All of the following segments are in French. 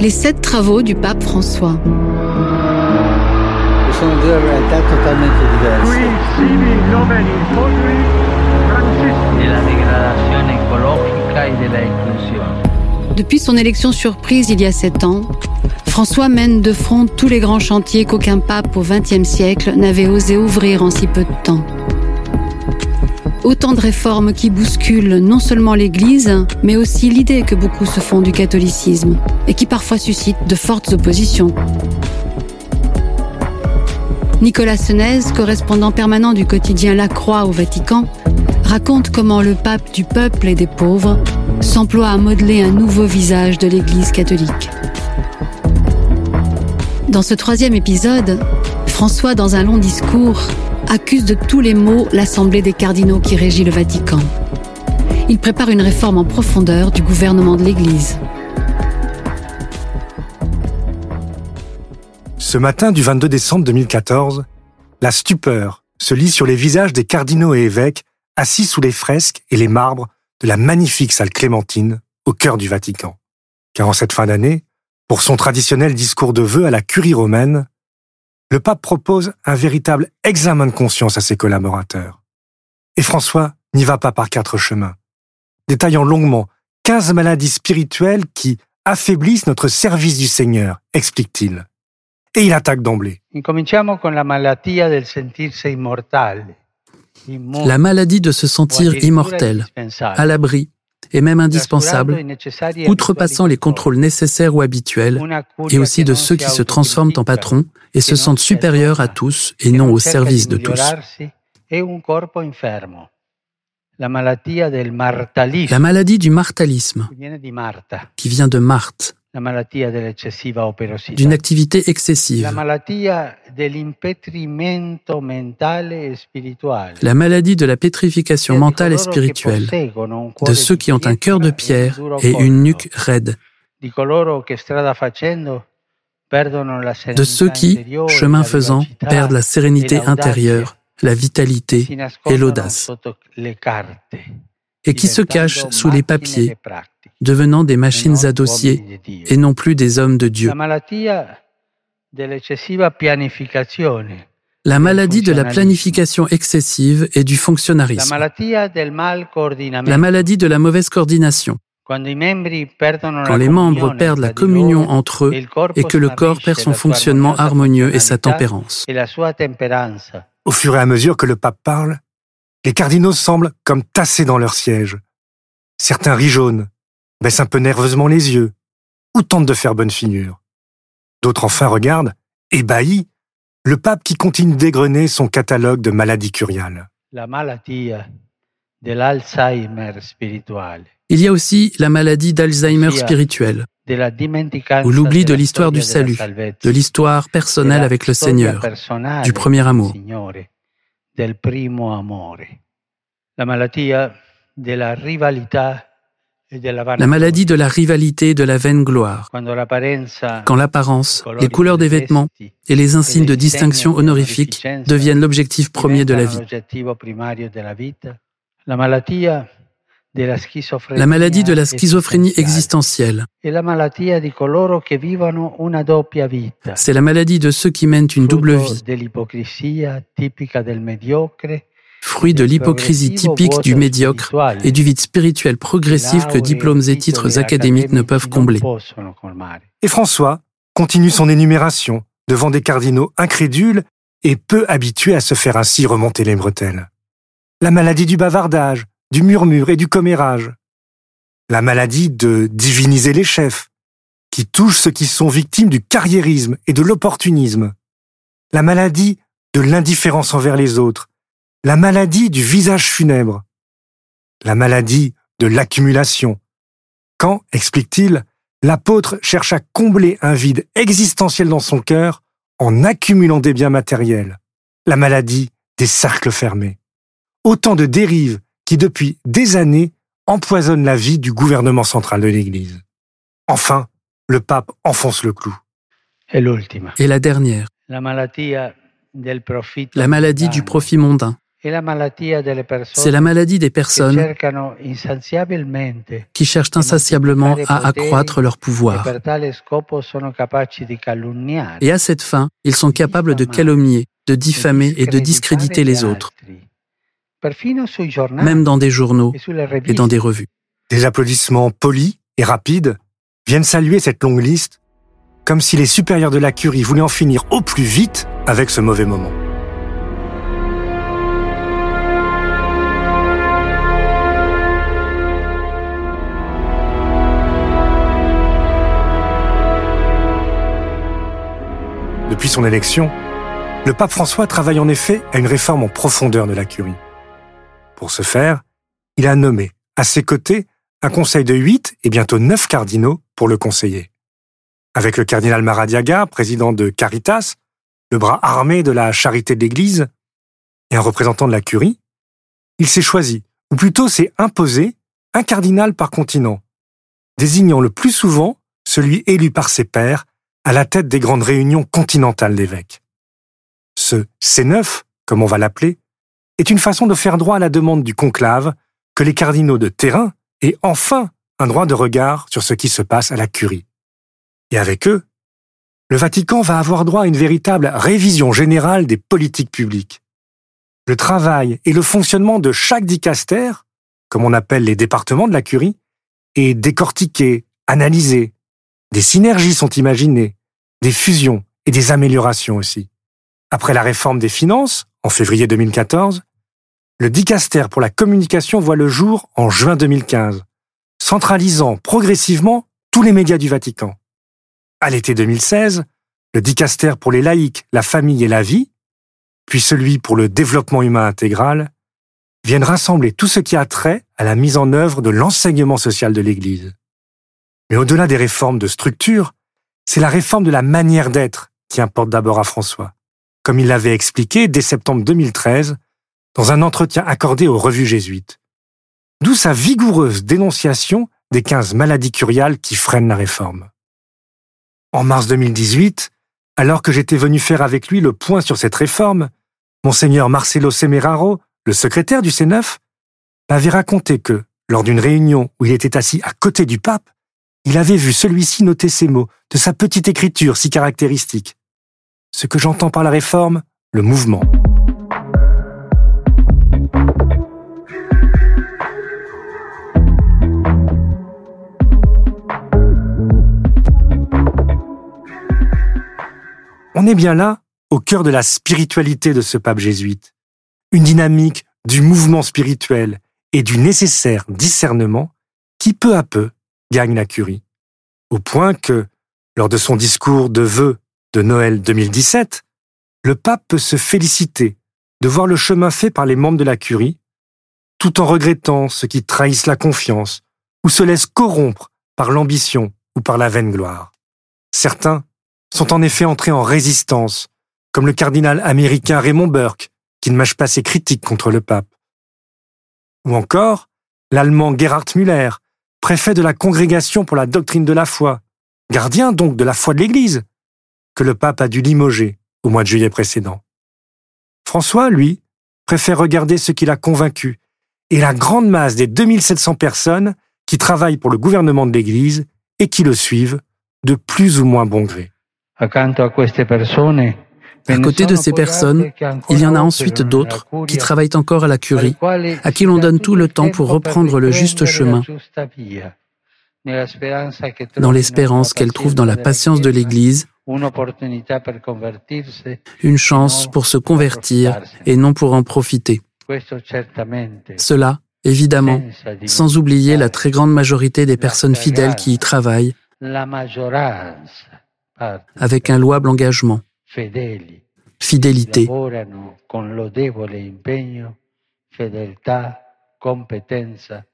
Les sept travaux du pape François. de la de la. Depuis son élection surprise il y a sept ans, François mène de front tous les grands chantiers qu'aucun pape au XXe siècle n'avait osé ouvrir en si peu de temps. Autant de réformes qui bousculent non seulement l'Église, mais aussi l'idée que beaucoup se font du catholicisme et qui parfois suscitent de fortes oppositions. Nicolas Senez, correspondant permanent du quotidien La Croix au Vatican, raconte comment le pape du peuple et des pauvres s'emploie à modeler un nouveau visage de l'Église catholique. Dans ce troisième épisode, François, dans un long discours, accuse de tous les maux l'Assemblée des cardinaux qui régit le Vatican. Il prépare une réforme en profondeur du gouvernement de l'Église. Ce matin du 22 décembre 2014, la stupeur se lit sur les visages des cardinaux et évêques assis sous les fresques et les marbres de la magnifique salle Clémentine au cœur du Vatican. Car en cette fin d'année, pour son traditionnel discours de vœux à la curie romaine, le pape propose un véritable examen de conscience à ses collaborateurs. Et François n'y va pas par quatre chemins, détaillant longuement 15 maladies spirituelles qui affaiblissent notre service du Seigneur, explique-t-il. Et il attaque d'emblée. La maladie de se sentir immortel, à l'abri et même indispensable, outrepassant les contrôles nécessaires ou habituels, et aussi de ceux qui se transforment en patrons et se sentent supérieurs à tous et non au service de tous. La maladie du martalisme, qui vient de Marthe, d'une activité excessive, La e la maladie de la pétrification di mentale et spirituelle, de ceux qui ont un cœur de pietra pierre et une nuque raide, de ceux qui, chemin faisant, perdent la sérénité e intérieure, la vitalité et l'audace, et qui se cachent sous les papiers, e devenant des machines à dossier et non plus des hommes de Dieu. La maladie de la planification excessive et du coordinamento. La maladie de la mauvaise coordination, quand les membres perdent la communion entre eux e et que le corps perd son fonctionnement harmonieux et sa tempérance. e. Au fur et à mesure que le pape parle, les cardinaux semblent comme tassés dans leur siège. Certains rient jaunes, baissent un peu nerveusement les yeux, ou tentent de faire bonne figure. D'autres enfin regardent, ébahis, le pape qui continue d'égrener son catalogue de maladies curiales. La spirituale, Il y a aussi la maladie d'Alzheimer Sia spirituelle, ou l'oubli de l'histoire du salut, de l'histoire personnelle avec le Seigneur, du premier amour. Del primo amore. La malattia la maladie de la rivalité et de la vaine gloire, quand l'apparence, les couleurs des vêtements et les insignes de distinction di honorifique deviennent l'objectif premier de la vie. La maladie de la schizophrénie existentielle, c'est la maladie de ceux qui mènent une double vie, fruit de l'hypocrisie typique du médiocre et du vide spirituel progressif que diplômes et titres académiques ne peuvent combler. Et François continue son énumération devant des cardinaux incrédules et peu habitués à se faire ainsi remonter les bretelles. La maladie du bavardage, du murmure et du commérage. La maladie de diviniser les chefs, qui touche ceux qui sont victimes du carriérisme et de l'opportunisme. La maladie de l'indifférence envers les autres. La maladie du visage funèbre. La maladie de l'accumulation, quand, explique-t-il, l'apôtre cherche à combler un vide existentiel dans son cœur en accumulant des biens matériels, la maladie des cercles fermés. Autant de dérives qui, depuis des années, empoisonnent la vie du gouvernement central de l'Église. Enfin, le pape enfonce le clou. Et la dernière, la maladie du profit mondain. C'est la maladie des personnes qui cherchent insatiablement à accroître leur pouvoir. Et à cette fin, ils sont capables de calomnier, de diffamer et de discréditer les autres, même dans des journaux et dans des revues. Des applaudissements polis et rapides viennent saluer cette longue liste, comme si les supérieurs de la curie voulaient en finir au plus vite avec ce mauvais moment. Depuis son élection, le pape François travaille en effet à une réforme en profondeur de la curie. Pour ce faire, il a nommé à ses côtés un conseil de huit et bientôt neuf cardinaux pour le conseiller. Avec le cardinal Maradiaga, président de Caritas, le bras armé de la charité de l'Église, et un représentant de la curie, il s'est choisi, ou plutôt s'est imposé, un cardinal par continent, désignant le plus souvent celui élu par ses pairs à la tête des grandes réunions continentales d'évêques. Ce C9, comme on va l'appeler, est une façon de faire droit à la demande du conclave que les cardinaux de terrain aient enfin un droit de regard sur ce qui se passe à la curie. Et avec eux, le Vatican va avoir droit à une véritable révision générale des politiques publiques. Le travail et le fonctionnement de chaque dicastère, comme on appelle les départements de la curie, est décortiqué, analysé. Des synergies sont imaginées, des fusions et des améliorations aussi. Après la réforme des finances, en février 2014, le dicaster pour la communication voit le jour en juin 2015, centralisant progressivement tous les médias du Vatican. À l'été 2016, le dicaster pour les laïcs, la famille et la vie, puis celui pour le développement humain intégral, viennent rassembler tout ce qui a trait à la mise en œuvre de l'enseignement social de l'Église. Mais au-delà des réformes de structure, c'est la réforme de la manière d'être qui importe d'abord à François comme il l'avait expliqué dès septembre 2013 dans un entretien accordé aux revues jésuites. D'où sa vigoureuse dénonciation des 15 maladies curiales qui freinent la réforme. En mars 2018, alors que j'étais venu faire avec lui le point sur cette réforme, monseigneur Marcelo Semeraro, le secrétaire du C9, m'avait raconté que, lors d'une réunion où il était assis à côté du pape, il avait vu celui-ci noter ces mots de sa petite écriture si caractéristique ce que j'entends par la réforme, le mouvement. On est bien là, au cœur de la spiritualité de ce pape jésuite. Une dynamique du mouvement spirituel et du nécessaire discernement qui peu à peu la curie. Au point que, lors de son discours de vœux de Noël 2017, le pape peut se féliciter de voir le chemin fait par les membres de la curie, tout en regrettant ceux qui trahissent la confiance ou se laissent corrompre par l'ambition ou par la vaine gloire. Certains sont en effet entrés en résistance, comme le cardinal américain Raymond Burke, qui ne mâche pas ses critiques contre le pape. Ou encore, l'allemand Gerhard Müller, préfet de la Congrégation pour la doctrine de la foi, gardien donc de la foi de l'Église, que le pape a dû limoger au mois de juillet précédent. François, lui, préfère regarder ce qui l'a convaincu et la grande masse des 2700 personnes qui travaillent pour le gouvernement de l'Église et qui le suivent de plus ou moins bon gré. À côté de ces personnes, il y en a ensuite d'autres qui travaillent encore à la curie, à qui l'on donne tout le temps pour reprendre le juste chemin, dans l'espérance qu'elle trouve dans la patience de l'Église une chance pour se convertir et non pour en profiter. Cela, évidemment, sans oublier la très grande majorité des personnes fidèles qui y travaillent, avec un louable engagement, fidélité,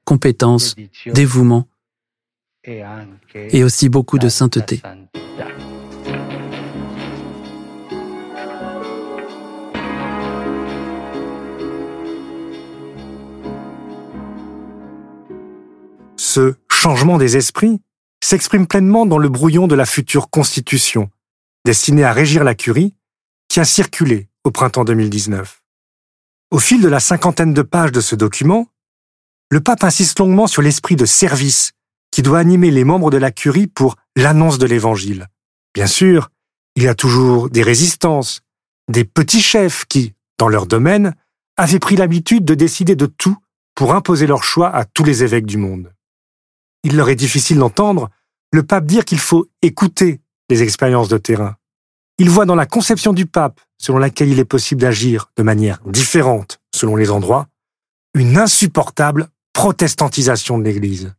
compétence, dévouement, et aussi beaucoup de sainteté. Ce changement des esprits s'exprime pleinement dans le brouillon de la future constitution, destinée à régir la curie, qui a circulé au printemps 2019. Au fil de la cinquantaine de pages de ce document, le pape insiste longuement sur l'esprit de service qui doit animer les membres de la curie pour l'annonce de l'évangile. Bien sûr, il y a toujours des résistances, des petits chefs qui, dans leur domaine, avaient pris l'habitude de décider de tout pour imposer leur choix à tous les évêques du monde. Il leur est difficile d'entendre le pape dire qu'il faut écouter les expériences de terrain. Il voit dans la conception du pape, selon laquelle il est possible d'agir de manière différente selon les endroits, une insupportable protestantisation de l'Église.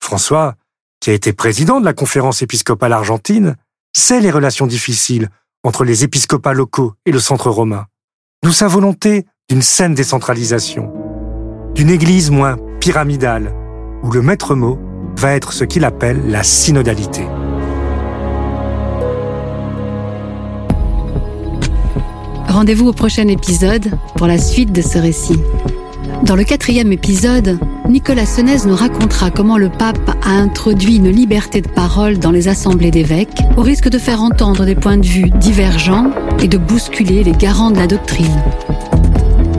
François, qui a été président de la conférence épiscopale argentine, sait les relations difficiles entre les épiscopats locaux et le centre romain, d'où sa volonté d'une saine décentralisation, d'une Église moins pyramidale, où le maître mot va être ce qu'il appelle la synodalité. Rendez-vous au prochain épisode pour la suite de ce récit. Dans le quatrième épisode, Nicolas Senez nous racontera comment le pape a introduit une liberté de parole dans les assemblées d'évêques, au risque de faire entendre des points de vue divergents et de bousculer les garants de la doctrine.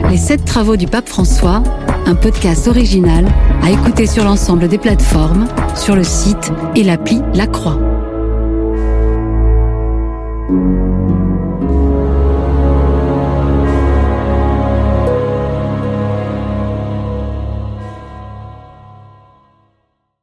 Les sept travaux du pape François, un podcast original à écouter sur l'ensemble des plateformes, sur le site et l'appli La Croix.